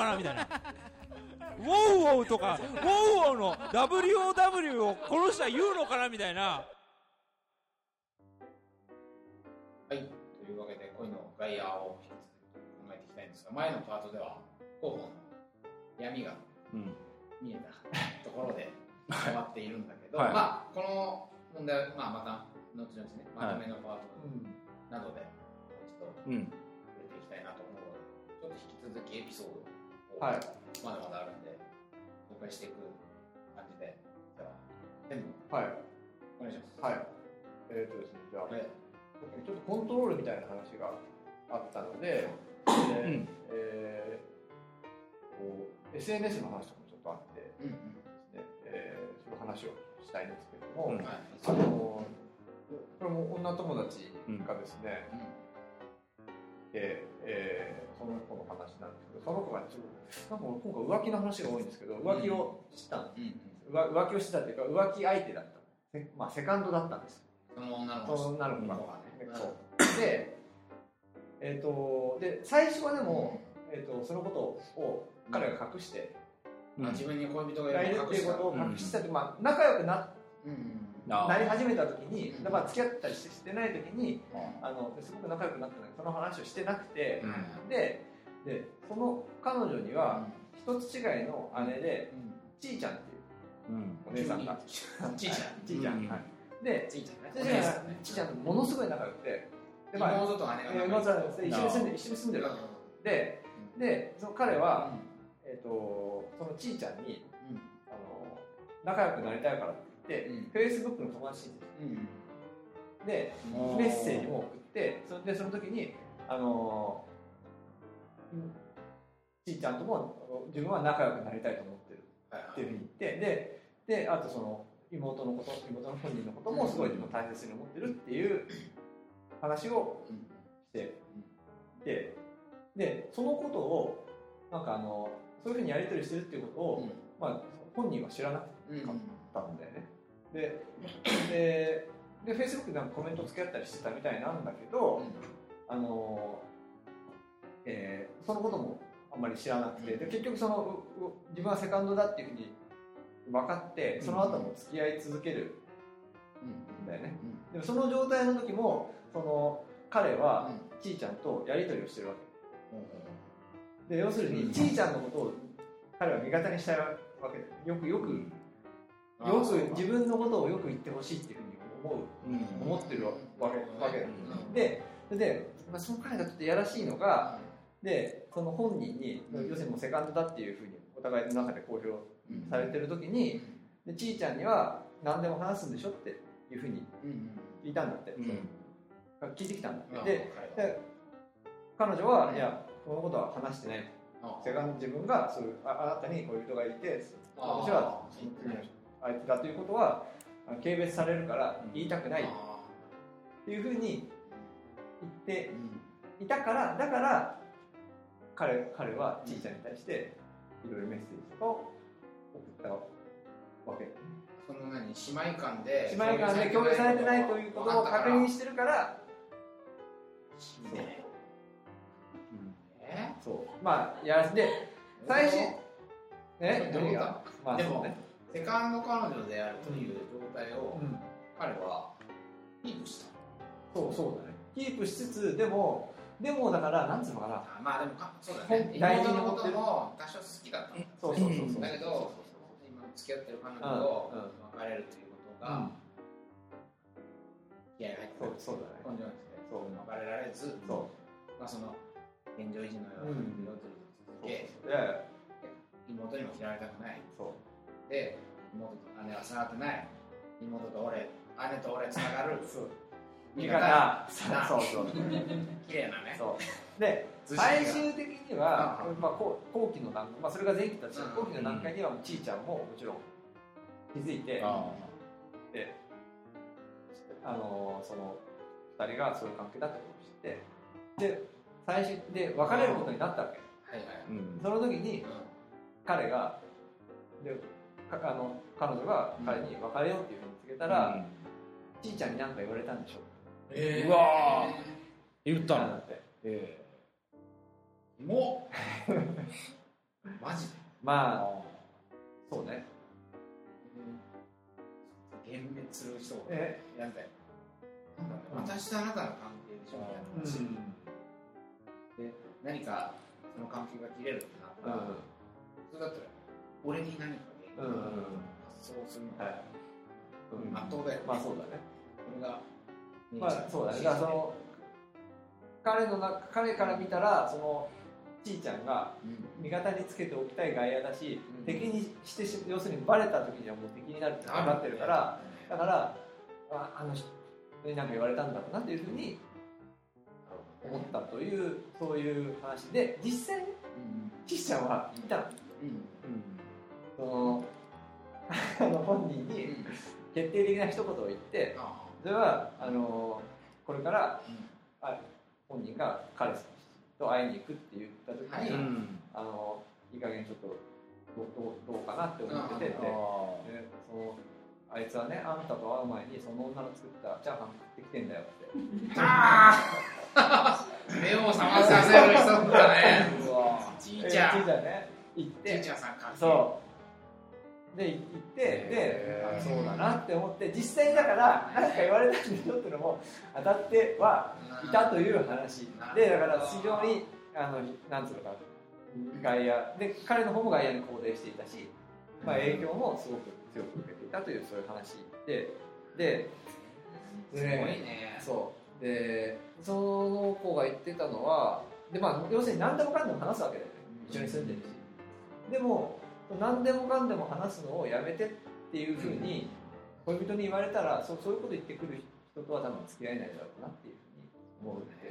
かなみたいな。ウォウウォウとかウォウウォウの WOW をこの人は言うのかなみたいな。はい、というわけで恋のガイアを引き続き考えていきたいんですが前のパートでは候補の闇がうん。見えたところで 終わっているんだけど、はい。まあこの問題は、まあ、また後々ねまとめのパートなどでもう一度うん触れていきたいなと思うのでちょっと引き続きエピソードをはい。まだまだあるんで紹介していく感じで。じゃあ全部はい。お願いします。はい。えっ、とですねじゃあはい。ちょっとコントロールみたいな話があったので、でうん。えーこう SNS の話とかもちょっとあってうんうん。ですね、えーそういう話をしたいんですけれども、うん。はいあのこれも女友達がですね、うん。でえーその子の話なんですけどその子がちょっとなんか今回浮気の話が多いんですけど浮気をしたんです、うん。浮浮気をしてたっていうか浮気相手だったせまあセカンドだったんです。その女の子。が、ね。そう。でえっ、とで最初はでも、えー、とそのことを彼が隠して、まあ自分に恋人ががいいるっていうことを隠してたって、まあ、仲良くなうんあーなり始めた時に、うんまあ、付き合ったりしてしてない時にうん。あのすごく仲良くなったのにその話をしてなくて、うん。ででその彼女には一つ違いの姉でちーちゃんっていううん。お姉さんが。ちいちゃん。ちーちゃん、うんはい、でちいちゃんね。ちーちゃんがちーちゃんとものすごい仲良くてで、まあ、妹と姉が一緒に住んで一緒に住んでるわけ。ででその彼は、えー、とそのちーちゃんにあの仲良くなりたいからって言って、うん。Facebook の友達に。うんでうん。メッセージも送ってそれでその時にあのうんちーちゃんとも自分は仲良くなりたいと思ってるはいっていうふうに言ってでであとその妹のこと妹の本人のこともすごい自分大切に思ってるっていう話をうん。してででそのことをなんかあのそういうふうにやり取りしてるっていうことを、まあ、本人は知らなかうんうん。ったんだよね。ででで Facebook でなんかコメント付き合ったりしてたみたいなんだけど、あのえーそのこともあんまり知らなくてで結局その自分はセカンドだっていうふうに分かってその後も付き合い続ける。ん。だよね。でもその状態の時もその彼はちーちゃんとやり取りをしてるわけ。で要するにちーちゃんのことを彼は味方にしたいわけでよ。くよくよく自分のことをよく言ってほしいっていうふうに思う思ってるわけわけでで、まあ、その彼がちょっとやらしいのがでその本人に、うん。要するにもうセカンドだっていうふうにお互いの中で公表されてる時にでちーちゃんには何でも話すんでしょっていうふうに聞いたんだって、聞いてきたんだって、でで彼女は、いやこのことは話してない。セカンド自分がそういうああなたに恋人がいて私はその次の相手だということは軽蔑されるから言いたくない。っていうふうに言っていたからだから彼彼はちいちゃんに対していろいろメッセージとかを送ったわけ。その何？姉妹間で姉妹間で共有されてないということを確認してるから。ね。えそう。まあやらせて。最初えどう何がまあでもそうねセカンド彼女であるという状態をうん。彼はキープした。そうそうだね。キープしつつでもでもだからなんつうのかな。あまあでもかそうだね。大事妹のことも多少好きだったんだそうそうそう。そうだけど今付き合ってる彼女と別れるということがうん。気合が入ってそうそうだね。根性なくてそう別れられずそまあその現状維持のようなうん色と続うけ妹にも嫌われたくない。そうで妹と姉はつながってない。妹と俺姉と俺つながる。そう。味味方方そうそう。綺麗なね。そう。で最終的にはうん、まあ、後後期の段階、まあ、それが前期た。ちうん。後期の段階にはちいちゃんももちろん気づいて、あであのその2人がそういう関係だってことを知ってで最終で別れることになったわけ。はいはい。うんその時に彼がでかあの彼女が彼に別れようっていうふうに告げたら、ちいちゃんに何か言われたんでしょ。えうわ言ったの？だって。えも まあそうね。幻滅する人をえ？やりたい。私とあなたの関係でしょみたいな話、で何かその関係が切れるってなったら、それだったら俺に何か発想するの。がはい。うん。圧倒だよね、まあそうだね。これが、まあそうだね。だからその彼のな彼から見たらそのちいちゃんがうん。味方につけておきたい外野だし、うん。敵にしてし要するにバレた時にはもう敵になるって分かってるから、だからああの人に何か言われたんだろうなっていうふうに思ったというそういう話で実際ねうん。岸ちゃんは言ったの。うん。そのあの本人にうん。決定的な一言を言ってあそれはあのこれからうん。あ本人が彼氏と会いに行くって言った時に、はい。うん。あのいい加減ちょっとどうどうかなって思っててでそのあいつはねあんたと会う前にその女の作ったチャーハン食ってきてんだよって。あー。目を覚まさせる人だね。ちいちゃん。えーちいちゃんね行っちていちゃんさんかそうで行ってであそうだなって思って実際だから何か言われたんでしょっていうのも当たってはいたという話。でだから非常にあのなんつうのか外野で彼の方も外野に肯定していたし、まあ、影響もすごく強く受けていたというそういう話で。ですごいね。そう。でその子が言ってたのはで、まあ、要するに何でもかんでも話すわけだよね。一緒に住んでるし。でも何でもかんでも話すのをやめてっていうふうに恋人に言われたらそうそういうこと言ってくる人とは多分付き合えないだろうなっていうふうに思うって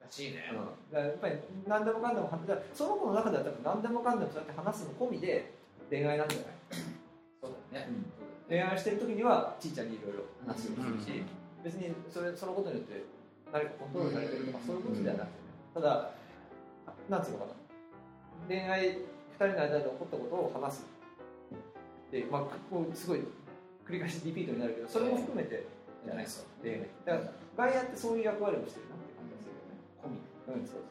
らしいね。うん、やっぱり何でもかんでもその子の中では多分何でもかんでもそうやって話すの込みで恋愛なんじゃない？そうだね。恋愛してる時にはちいちゃんにいろいろ話をするし、別にそれそのことによって何かコントロールされてるとかそういうことではなくて。ねただなんつうのかな。恋愛2人の間で起こったことを話す。で、まあ、こうすごい繰り返しリピートになるけどそれも含めてじゃないそう恋愛だから外野ってそういう役割をしてるなって感じがするよね。込みうん。そう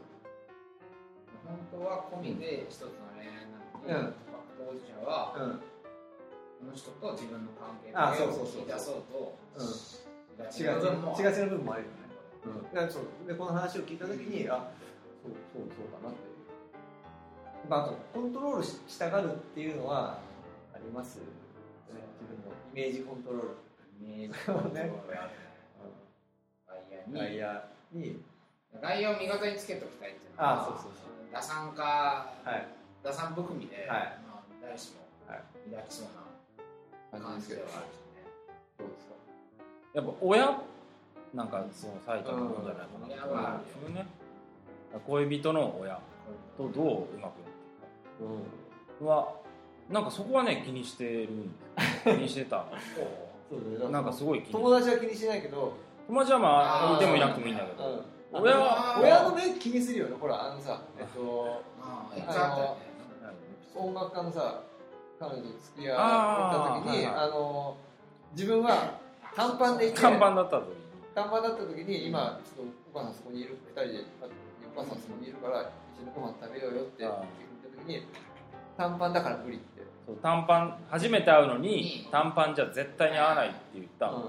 本当は込みで一つの恋愛なのに、うん。当事者はそううん。この人と自分の関係をそうそうそう引き出そうと違う違う違う部分もあるよね、うん、そう。でこの話を聞いた時にあそうそうそうだなってまあ、あとコントロールししたがるっていうのはありますよね。自分のイメージコントロール。イメージそうね外外野に外野を味方につけておきたいっていうのはあそうそうそう。打算家はい。打算含みで、はい。まあ、誰しもはい抱きそうな感じではあるどうですか？やっぱ親なんかその最近のもんじゃないかなうね。恋人の親とどううまくはなんかそこはね気にしてる。気にしてた。そうだね。なんかすごい気に。友達は気にしないけど、友達はまああー。いてもいなくてもいいんだけど。うん、親は親の目気にするよね。ほらあのさえっとああいつあったよね。音楽家のさ彼女と付き合った時にはいはいあの自分は短パンでいて看板だった時に短パンだった時に今ちょっとお母さんそこにいる2人でお母さんそこにいるから一緒にご飯食べようよって言っあー。た時に短パンだから無理って、そう短パン初めて会うのに短パンじゃ絶対に合わないって言った、うん。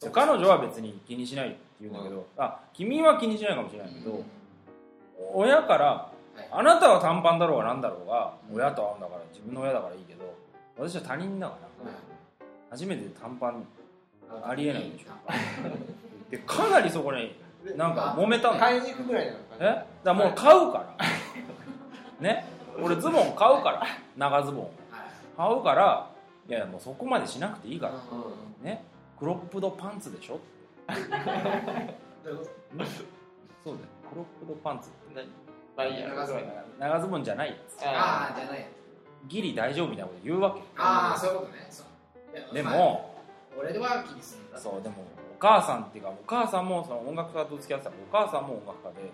で彼女は別に気にしないって言うんだけど、あ君は気にしないかもしれないけど、親からはい。あなたは短パンだろうがなんだろうが親と会うんだから自分の親だからいいけど私は他人だから初めて短パンありえないでしょ。でかなりそこにでなんか揉めたんだ買いに行くぐらいなのかえ？だもう買うから。ね？俺ズボン買うから。長ズボン。買うからいやもうそこまでしなくていいから。うんね。クロップドパンツでしょそうだよ。クロップドパンツって長ズボン。長ズボン。じゃないやつ。ああじゃないギリ大丈夫みたいなこと言うわけ。ああそういうことね。でまあも俺では気にするんだそうでもお母さんっていうかお母さんもその音楽家と付き合ってたからお母さんも音楽家で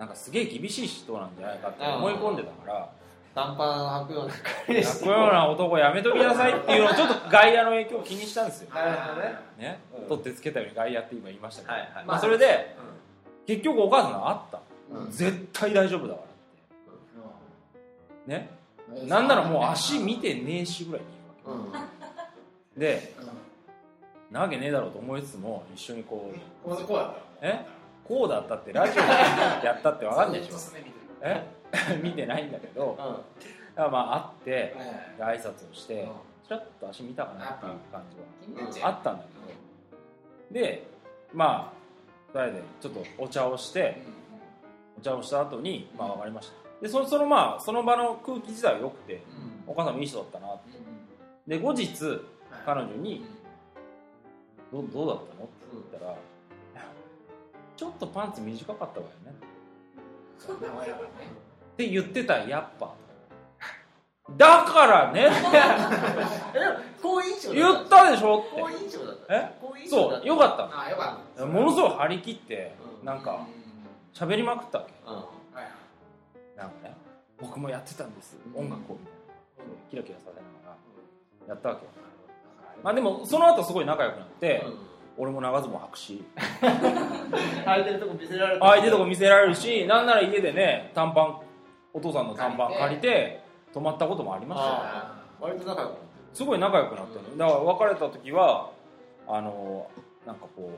なんかすげえ厳しい人なんじゃないかって思い込んでたから。短パン履くような彼氏。このような男やめときなさいっていうのをちょっと外野の影響を気にしたんですよ。なるほどね。ね。うん。取ってつけたように外野って今言いましたけど、はいはい。まあ、それで結局お母さんがあった。うん。絶対大丈夫だからって。ね。なんならもう足見てねえしぐらいに言うわけ。でなわけねえだろうと思いつつも一緒にこう。こうこうだったえ？こうだったってラジオでやったって分かんないでしょ。え？見てないんだけど。だからまあ会ってで挨拶をしてちょっと足見たかなっていう感じはあったんだけど。でまあ2人でちょっとお茶をしてお茶をした後にまあ分かりました。でそそのまあその場の空気自体は良くてお母さんもいい人だったなって。で後日彼女に「どどうだったの?」って言ったら「ちょっとパンツ短かったわよね」って言ってたやっぱ。だからね。好印象言ったでしょ？って好印象だった。えそうよかった。あよかった。ものすごい張り切ってうん。なんか喋りまくったわけ。うん。なんかね僕もやってたんです。音楽をみたいなキラキラさせながらやったわけ。よまあでもその後すごい仲良くなって俺も長ズボン履くし。履いてるとこ見せられる相手とこ見せられるしなんなら家でね短パンお父さんの短パン借りて泊まったこともありましたよ。あ割と仲良くなってすごい仲良くなってる。だから別れた時はあのなんかこ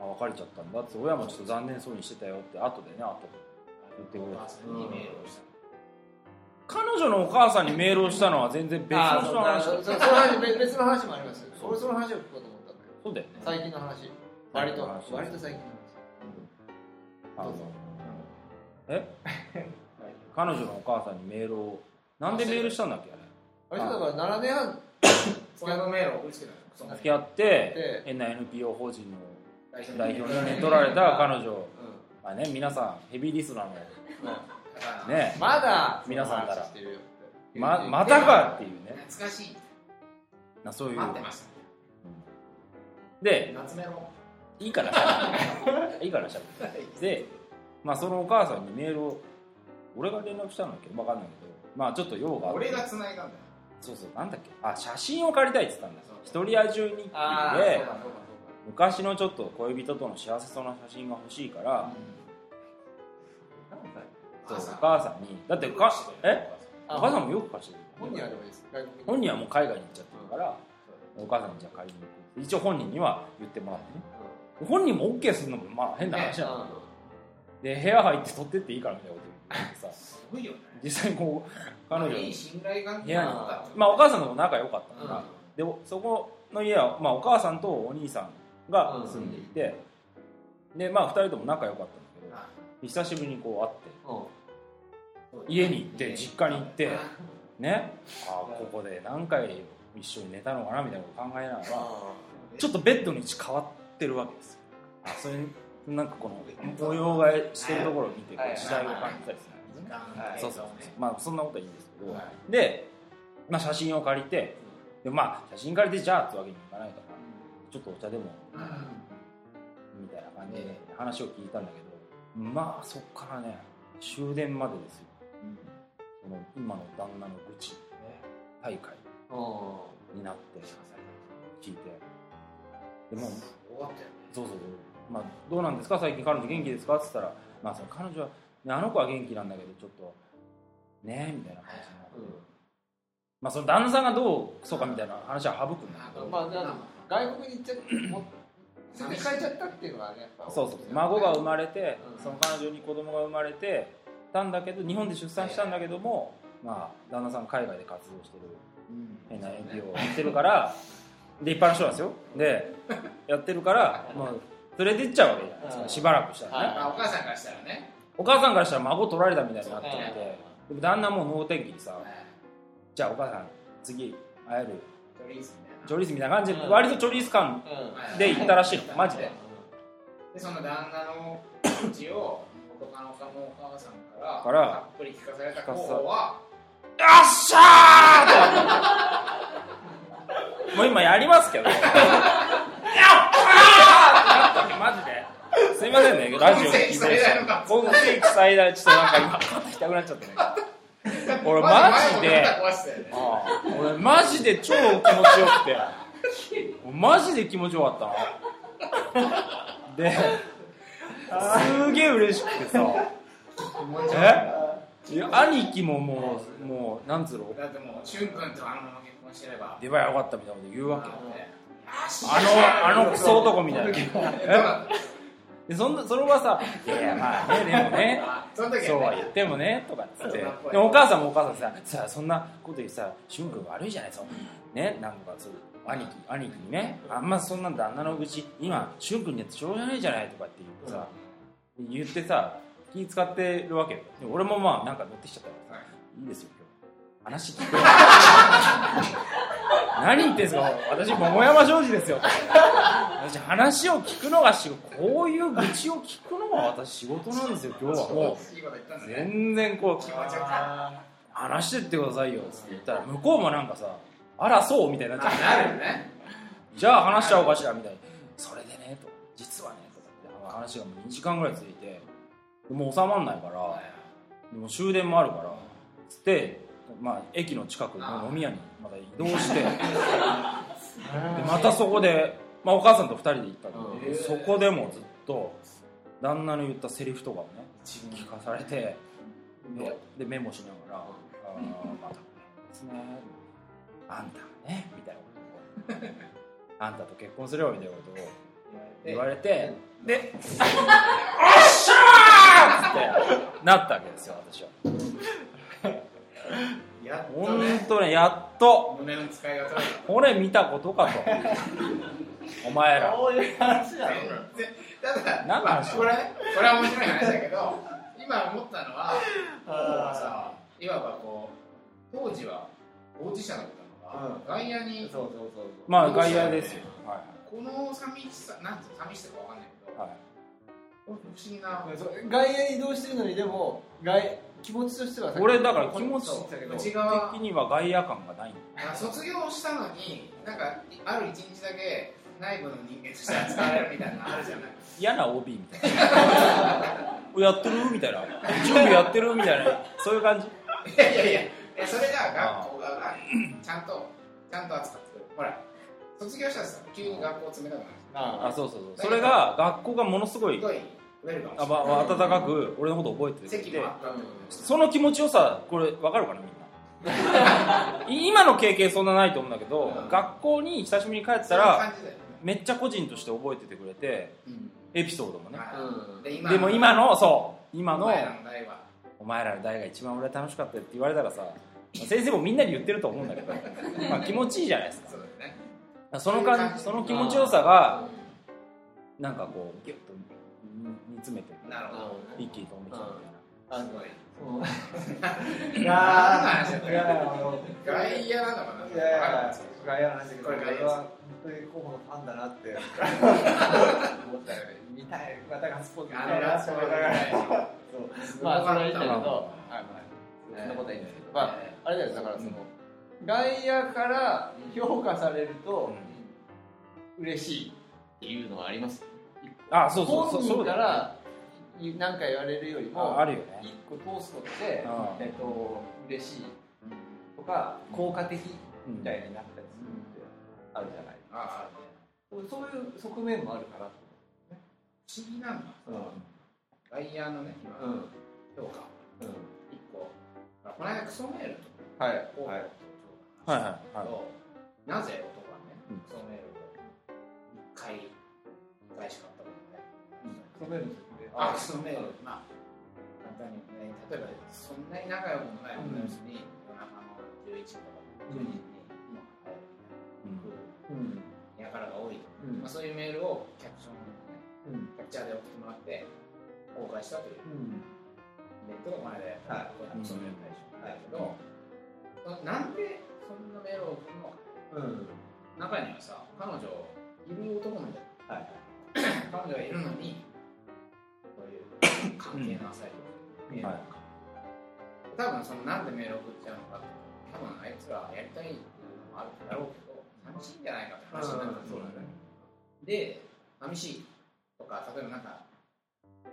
うあ別れちゃったんだって親もちょっと残念そうにしてたよって後でね後で言ってくれて。彼女のお母さんにメールをしたのは全然別の人の話別別の話もありますよ。俺その話を聞こうと思ったんだけどそうだよね。最近の話。割と割と最近のあのどうぞ。え？彼女のお母さんにメールをなんでメールしたんだっけ？あれ。話割とだから7年半親のメールを送りつけたの付き合って変な NPO 法人の代表にね取られた彼女。まあね皆さんヘビーリスナーのね。まだ皆さんから。ままたかっていうね。懐かしい。なそういう待ってましたで夏メロいいからしゃべいいからしゃべでまあそのお母さんにメールを俺が連絡したんだっけ？ど分かんないけど。まあちょっと用があって。俺が繋いだんだよ。そうそうなんだっけ？あ写真を借りたいって言ったんだ。よ一人野獣日記で昔のちょっと恋人との幸せそうな写真が欲しいからそうお母さんに。だってかえ？お母さんもよく貸してる本人はでもう海外に行っちゃってるからお母さんにじゃあ借りに行く一応本人には言ってもらってね。本人も OK するのもまあ変な話。なん。だけどで部屋入って撮ってっていいからみたいなこと言ってさすごいよね。実際こう彼女いい信頼まあお母さんとも仲良かったから、うん。でそこの家は、まあ、お母さんとお兄さんが住んでいて、でまあ2人とも仲良かったんだけどあ久しぶりにこう会って。うん。家に行って実家に行って。ね。あここで何回一緒に寝たのかなみたいなこと考えながらちょっとベッドの位置変わってるわけですよ。あそれなんかこの模様替えしてるところを見て時代を感じたりするんですね。はい。そうそうそうまあそんなことはいいんですけど、はで、まあ、写真を借りてでまあ写真借りてじゃあってわけにもいかないからちょっとお茶でもみたいな感じで話を聞いたんだけどまあそっからね終電までですよ。その今の旦那の愚痴。大会になって聞いて。でもそうそうそう、まあ、どうなんですか？最近彼女元気ですか？って言ったら、まあ、その彼女は、ね、あの子は元気なんだけどちょっとねみたいな感じになって、まあ、その旦那さんがどうそうかみたいな話は省くんだけど、まあ外国に行っちゃってもう連れて帰っちゃったっていうのがねやっぱそうそう孫が生まれて、うん。その彼女に子供が生まれてたんだけど日本で出産したんだけども、まあ、旦那さん海外で活動してる変な NPO をやってるからで一般の人なんですよ。でやってるからもう連れてっちゃうわけじゃないですかしばらくしたらね、お母さんからしたらね。お母さんからしたら孫取られたみたいになってて、で。も旦那も能天気にさじゃあお母さん次会える？チョリーズみたいな。チョリースみたいな感じで、うん。割とチョリース感うん。で行ったらしいの。マジで。でその旦那のうちを元カノかもお母さんからたっぷり聞かされた方はよっしゃーってもう今やりますけどやっったーマジで。すいませんね。ラジオで聞いてる人。僕世紀最大ちょっとなんか今肩痛くなっちゃってね。俺マジで俺マジで超気持ちよくて。マジで気持ちよかったの。ですげえ嬉しくてさ。えいや。兄貴ももうもうなんつうの？だってもう、しゅん君とあのまま結婚してれば。出ばよかったみたいなこと言うわけ。あのあのクソ男みたいな。でそんなそれはさ「いやいやまあねでもね。たそうは言ってもね」とかっつって。でもお母さんもお母さんさ「さそんなこと言ってさ俊君悪いじゃないそうね？なんかそう兄貴兄貴にね。あんまそんなん旦那の愚痴今俊君にやってしょうがないじゃない」とかって言ってさ言ってさ気使ってるわけ。俺もまあなんか乗ってきちゃったから。さい。いですよ今日。話聞くよ 何言ってんすか？私桃山商事ですよ。私話を聞くのが仕事。こういう愚痴を聞くのが私仕事なんですよ今日は。もう。全然こう話してってくださいよって言ったら向こうもなんかさあらそうみたいになっちゃってなるよね。じゃあ話しちゃおうかしらみたいな。それでねと実はねとかって話がもう2時間ぐらい続いてもう収まんないからもう終電もあるからつって、まあ、駅の近くの飲み屋にまた移動して でまたそこで、まあ、お母さんと2人で行ったけど、そこでもずっと旦那の言ったセリフとかをね聞かされてででメモしながら「あーまたですねあんたがね」みたいなことを あんたと結婚するよ」みたいなことを言われてで「おっしゃー!」ってなったわけですよ私は。やっと本ね、当ねやっと。胸の使いが取れた。これ見たことかと。お前ら。そういう話だろ何の話？まあこれねこれは面白い話だけど今思ったのはさいわばこう当時は当事者だったのが、外野にそうそうそうそう。まあ外野ですよ。はこの寂しさなんて寂しさかわかんないけど、いはい不思議な。外野移動してるのにでも外気持ちとしては俺だから気持ち的には外野感がないあ卒業したのになんかある一日だけ内部の人間として扱われるみたいなのあるじゃない。嫌な OB みたいな。やってる？みたいな。準備やってる？みたいな。そういう感じ？いやいやいやそれが学校側がちゃんとちゃんと扱ってくる。ほら卒業したらさ急に学校冷たくなるああそうそうそう。それが学校がものすごいあ、まあ、温かく俺のこと覚えてて。くれて席その気持ちよさこれ分かるかなみんな。今の経験そんなないと思うんだけど、うん。学校に久しぶりに帰ったらめっちゃ個人として覚えててくれてうん。エピソードもね。はいうん。で今でも今のそう。今のお前らの代が一番俺楽しかったよって言われたらさまあ先生もみんなに言ってると思うんだけど、まあ、気持ちいいじゃないですか。ね。その感じその気持ちよさがなんかこうギュッと煮詰めてなるほど一気に飛んできたみたいな。あすごいいやー外野なのかな。いやいや外野の話だけどこれは本当に候補のファンだなって思ったよね。見たい。またガッツポーズ見あたいなのラストって思いながらそう。まあそれはけど、そんなことはいいんですけど、まああれだよだからその、外野から評価されると嬉しいっていうのはあります？あそうそうそう。から何か言われるよりもああるよね。一個通すことで、うん。えっと嬉しい。とか効果的みたいになったりするってあるじゃない。ああそういう側面もあるから。不思議なんだ。うん。外野のね今うん。評価。うん。一個。この間クソメールとはいこうはい。はいはいはい。なぜ男はねうん。クソメールを1回2回しか買ったことない。側面の説明あクソメールまあ簡単にね例えばそんなに仲良くもない女の人に夜中の11時とか12時に今帰るうんうん。やからが多いとうん。まあそういうメールをキャプションねうん。キャプチャーで送ってもらって公開したといううん。イベントが前で、はい。これクソメール大賞だけど、そのなんでそんなメールを送るのか。うん。中にはさ彼女いる男もいる。はい。彼女がいるのに関係の浅いメールとか、多分そのなん。でメールを送っちゃうのかって多分あいつらやりたいっていうのもあるん。だろうけど寂しいん。じゃないかって話になるそうだねで寂しいとか例えばなん。か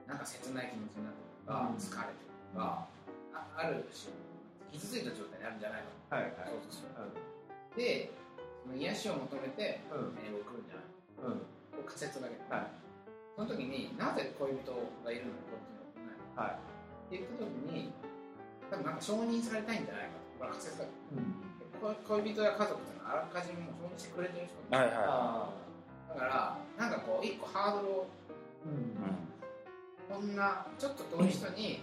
なん。か切ない気持ちになるとか、うん。疲れてるとか、あある種傷ついた状態になるん。じゃないかはいはいと想像するでその癒しを求めてうん。メールを送るん。じゃないうん。仮説だけど、はいその時になぜ恋人がいるのにはい。って言った時に多分なんか承認されたいんじゃないかとこれは仮説だ恋人や家族っていうのはあらかじめもう承認してくれてる人はいはだからなんかこう一個ハードルをうん。いこんなちょっと遠い人に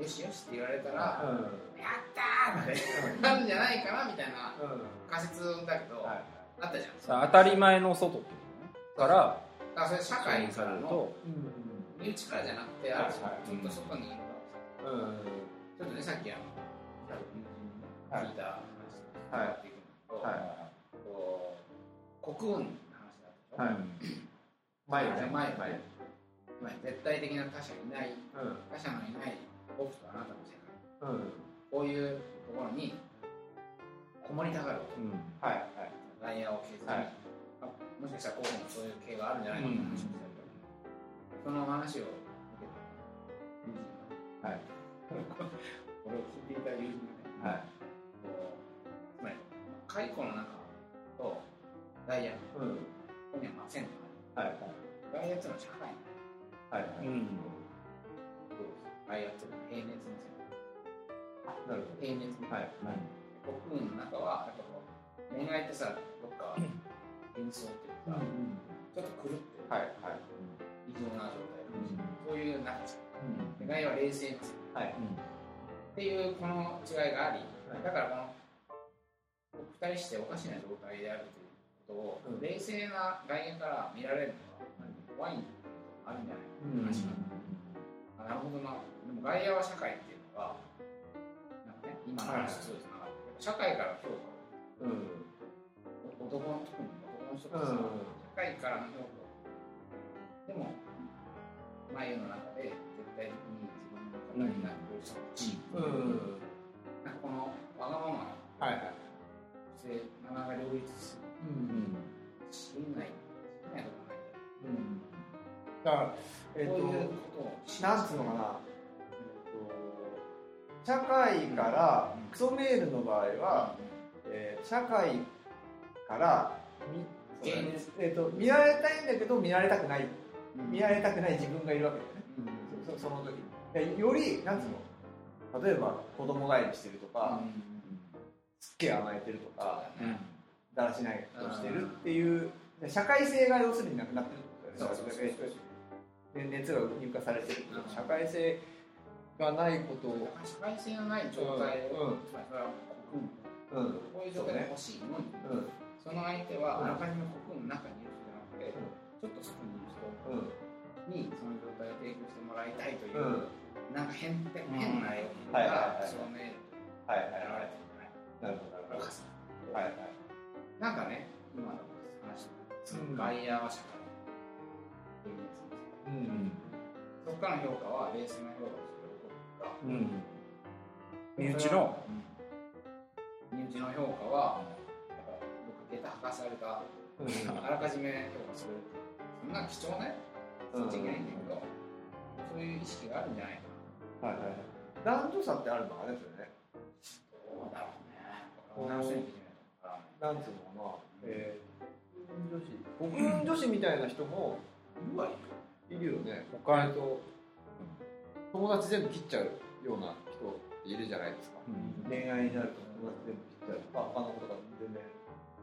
よしよしって言われたら、うん。やったーってなるんじゃないかなみたいなうん。仮説だけど、はいあったじゃん。当たり前の外ってことね。からだからそれ社会さからのうん身内からじゃなくて、ある種はい。ちょっと外にいるうんうんちょっとねさっきあの聞いた話とはい。変わっていくんだけど、はいこう国運の話だったはいでしょ、前よね。前よ前ね。まあ絶対的な他者いないうん。他者のいない僕とあなたの世界。うん。こういうところにこもりたがるうん。はいはい。ライヤーを削り、はい。あもしかしたら候補もそういう系があるんじゃないかという話をしたその話を受けた友人がはい。俺を聞いていた友人がね、はい。こうつまり解雇の中とダイヤうん。ここにはまあ線がはい。あるダイヤっていうのは社会。のはいはいうんダイヤっていうのは平熱の線なるほ平熱のどはい。国運の中はやっぱこう恋愛ってさどっか 幻想っていうか、ちょっと狂ってる、はいはい異常な状態、そういう中じゃんうは冷静ですはい。っていうこの違いがあり、はい。だからこの二人しておかしな状態であるということを、うん。冷静な外野から見られるのは怖いんあるんじゃないか話が、あなるほどな。でも外野は社会っていうのがなんかね今の話とそうですな、社会から評価をうん。男の特に男の人社会からの評価をでも眉の中で絶対的に自分の方になる人たち、うん。なんかこのわがままはいはい。そしてなかなか両立すうん。しきれないしきれない。うん。だからえっこういうなんつうのかな。社会からクソメールの場合は、えー社会からみ現実。えー、と見られたいんだけど見られたくない。うん見られたくない自分がいるわけだよね。うん。そその時よりなんつうの？例えば子供帰りしてるとか、すっげえ甘えてるとそうかだらしないことしてるっていうで社会性が要するになくなってるってことだよね。熱が入荷されてる社会性がないことを。社会性のない状態を、うん。うん。こういう状態で欲しいのにうん。その相手はうんあらかじめ国運の中にいる人じゃなくて、ちょっと外にいるうん。人にその状態を提供してもらいたいという、うん。なんか変変うん。な絵はいはいはいが証明はい現はいれてるんじゃないなるほどなるほどかはいはい。なんかね、今の話、うん外野は社会、現実うんそこからの評価は冷静な評価をすることが、うん身内の。身内の評価は、やっぱ僕、下駄履かされた、あらかじめ評価する、そんな貴重なそっちいけないんだけど、そういう意識があるんじゃないかはいはい。男女差ってあるのかねそれね。な。どうだろうね。これは直しななんつうのかな。えー、女子。国運女子みたいな人もうわ、いるよね。他えっと友達全部切っちゃうような人っているじゃないですか。恋愛になると友達全部切っちゃう。まあ他のことが全然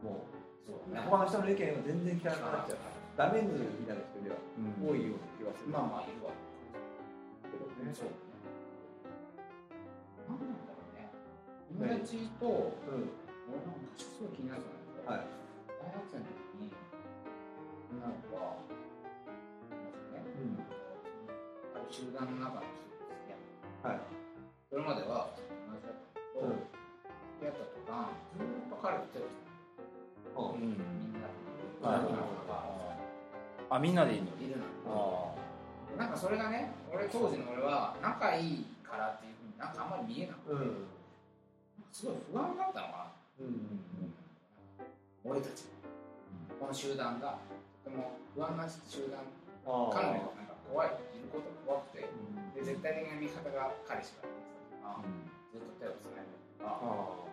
もそうね。う他の人の意見が全然聞かなくなっちゃうダメンズみたいな人では多いような気がする。まあまあ、いるわ。けどね。そう。なんなんだろうね。友達と、うん。俺も昔すごい気になってたんだけど、はい。大学生の時に女の子がまずね、うん。集団の中の人と付き合って、はい。それまでは友達だったけど、うん。付き合った途端ずーっと彼と手をつうないんみんなではいあみんなでいいの？いるのあなんかそれがね俺当時の俺は仲いいからっていうふうになんかあんまり見えなくて、うん。すごい不安だったのかな。うん俺たち。この集団が。とても不安な集団。あ彼女がなんか怖いいることが怖くて。うん。で絶対的な味方が彼しかいないずっと手をつないでとか。あ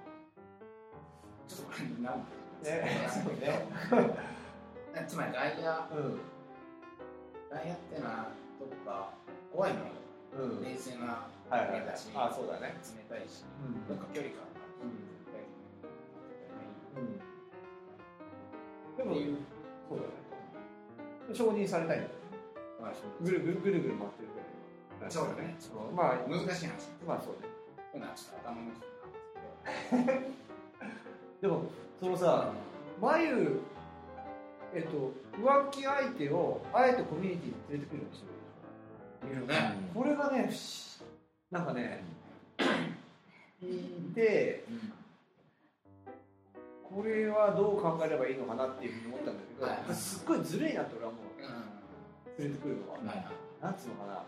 ちょっとこれなんてね。ねつまり外野うん外野ってのはどこか怖いもの。うん。冷静なはいはい。はいあそうだね。冷たいしうん。なんか距離感がうん。でもそうだね。承認されたいんだよまあぐるぐるぐるぐる回ってるぐらいそうだね。うんまあ難しい話。まあそうね。ちょっと頭の でもそのさ眉えっと浮気相手をあえてコミュニティに連れてくるようにしてるいるねこれがねなんかねいてこれはどう考えればいいのかなっていうふうに思ったんだけど、はい。はいすっごいずるいなって俺はもうう連れてくるのは、んはい。なんつうのかな。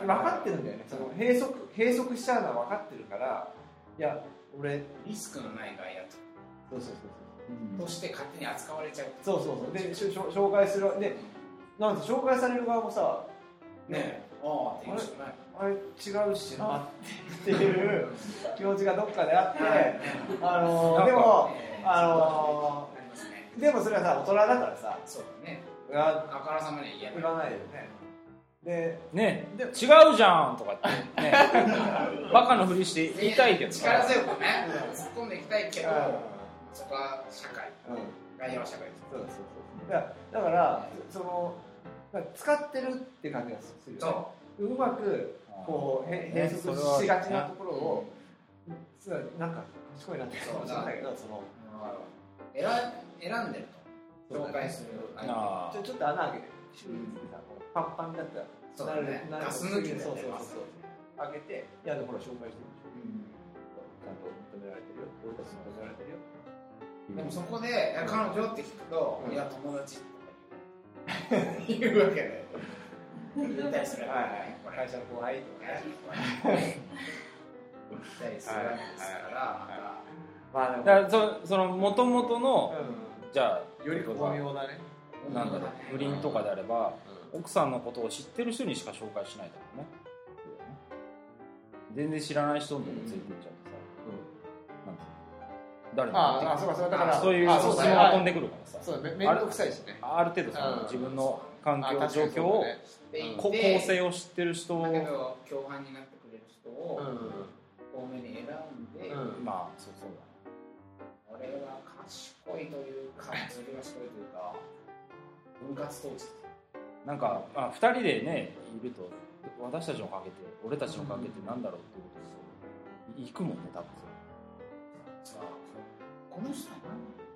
分かってるんだよね。その閉塞閉塞しちゃうのは分かってるからいや俺リスクのない外野そうそうそうとして勝手に扱われちゃう。そうそうそう。でし紹介するでなんか紹介される側もさね。ああれ違うしなっていう気持ちがどっかであって あのーでもあのでもそれはさ大人だからさそうだね。ああからさまに言わない。よね。でね。で違うじゃんとかってね。バカのふりして言いたいけど。力強くね突っ込んでいきたいけど。あそこは社会うん外野は社会です。そうそうそうだだからその使ってるって感じがするよね。そう。まくこうへ閉塞しがちなところをそうなんか賢いなってそうそうだけどその選選んでると紹介する相手あちょちょっと穴開けてシューってさパンパンになったらそうだね。なるガス抜きでそうそうそう開けていやでもほら紹介してるでしょ。ちゃんと認められてるよ。俺たち認められてるよでもそこで彼女って聞くとうんいや友達とか言うわけで 言ったりする。わけねこれ。会社の後輩とかね。言ったりするわけですからまあでもだからそその元々のうじゃあんより巧妙だね。なんだろう不倫とかであれば奥さんのことを知ってる人にしか紹介しないだろうね全然知らない人のとこ連れて行っちゃう。の誰にああそうかそうかだから。そういうあ質問が飛んでくるからさ。そうめめんどくさいしね。ある程度そのうん。自分の環境状況を、構成を知ってる人をだけど共犯になってくれる人をう多めに選んで、うん。まあそうそうだ。これは賢いというかずる賢いというか分割統治。なんか、まあ、2人でねいると私たちのかけて俺たちのかけてなんだろうっていうことで行くもんね多分さあこの人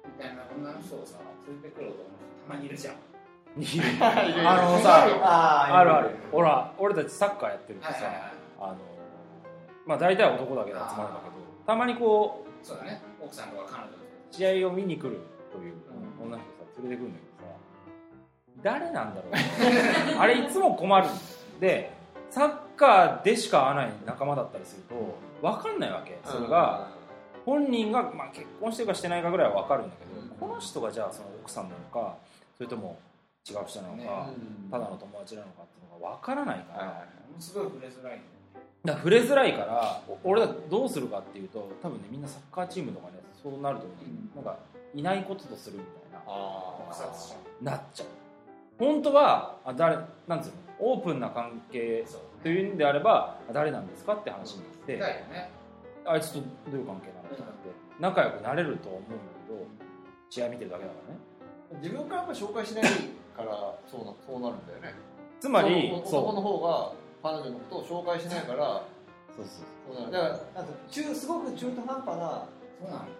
みたいな女の人をさ連れてくると思う人たまにいるじゃん。あのさああるある。ほら俺たちサッカーやってるとさ、はいはいはい。あのまあ大体は男だけで集まるんだけどたまにこうそうだね。奥さんとか彼女とか。試合を見に来るという女の人さ連れてくるんだけどさ誰なんだろうね。あれいつも困るでサッカーでしか会わない仲間だったりすると分かんないわけ。それが本人が、まあ、結婚してるかしてないかぐらいは分かるんだけど、うんこの人がじゃあその奥さんなのかそれとも違う人なのか、ねただの友達なのかっていうのが分からないから、ものすごい触れづらい。んだ触れづらいからお俺らどうするかっていうと多分ねみんなサッカーチームとかねそうなるとね、う。ん。なんかいないこととするみたいななっちゃう本当はあ誰なんつうのオープンな関係というんであればあ誰なんですかって話になって、だよねあいつとどういう関係なのってなって仲良くなれると思うんだけど試合見てるだけだからね。自分からやっぱ紹介しないからそうなそうなるんだよね。つまりそのそう。男の方が彼女のことを紹介しないからそうそうそう。なる。だからなんか中すごく中途半端なそうなんだよ。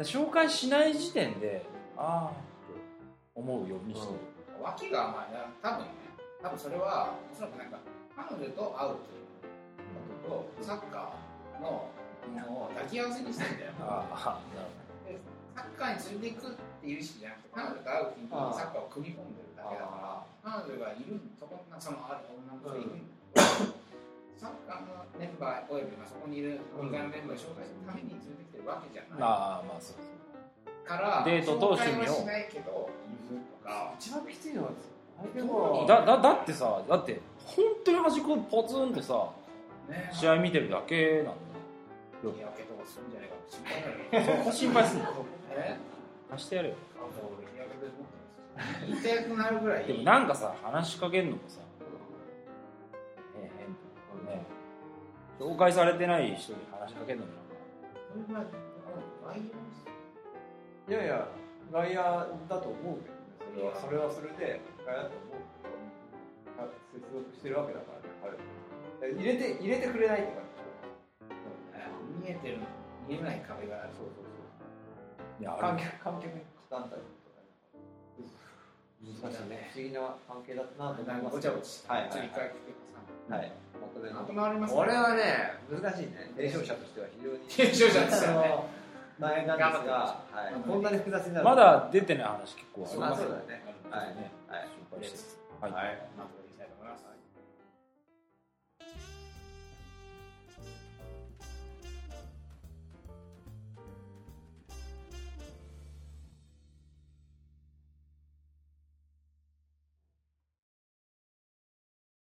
紹介しない時点でああって思うようにしてる、脇が甘いな多分ね多分それはおそらくなんか彼女と会うということとサッカーのものを抱き合わせにしてんだよ。ああなるでサッカーに連れていくっていう意識じゃなくて彼女と会う日にサッカーを組み込んでるだけだから彼女がいるそこにそのある女の子がいるんだけど、サッカーのメンバーおよびまあそこにいる2階のメンバーを紹介するために連れてきてるわけじゃない。ああまあそうそう。からデートと趣味を。しないけどいるとか。一番きついのはだだだってさだって本当に端っこポツンとさね試合見てるだけなんだよ。日焼けとかする。んじゃないか心配だけどそこ心配すんのえ貸してやる。よけで持ってます言いたくなる。ぐらいでもなんかさ話しかけんのもさ「ええへん」ね紹介されてない人に話しかける。のもなんかそれは外いやいや外野だと思うけどねそれはそれはそれで外野だと思うけど接続してる。わけだからね彼入れて入れてくれないって感じ見えてる見えない壁がある。そうそうそういやあ観れ客観客団体とか難しいね。不思議な関係だったなと思います。ごちゃごちゃはい。はいはい。まとめまのとまりますこれはね難しいね。提唱者としては非常に。提唱者としてはね。大変なんですが、はい、こんなに複雑になる。まだ出てない話結構ありますまあそうだね。はい。はい。はい。まとめ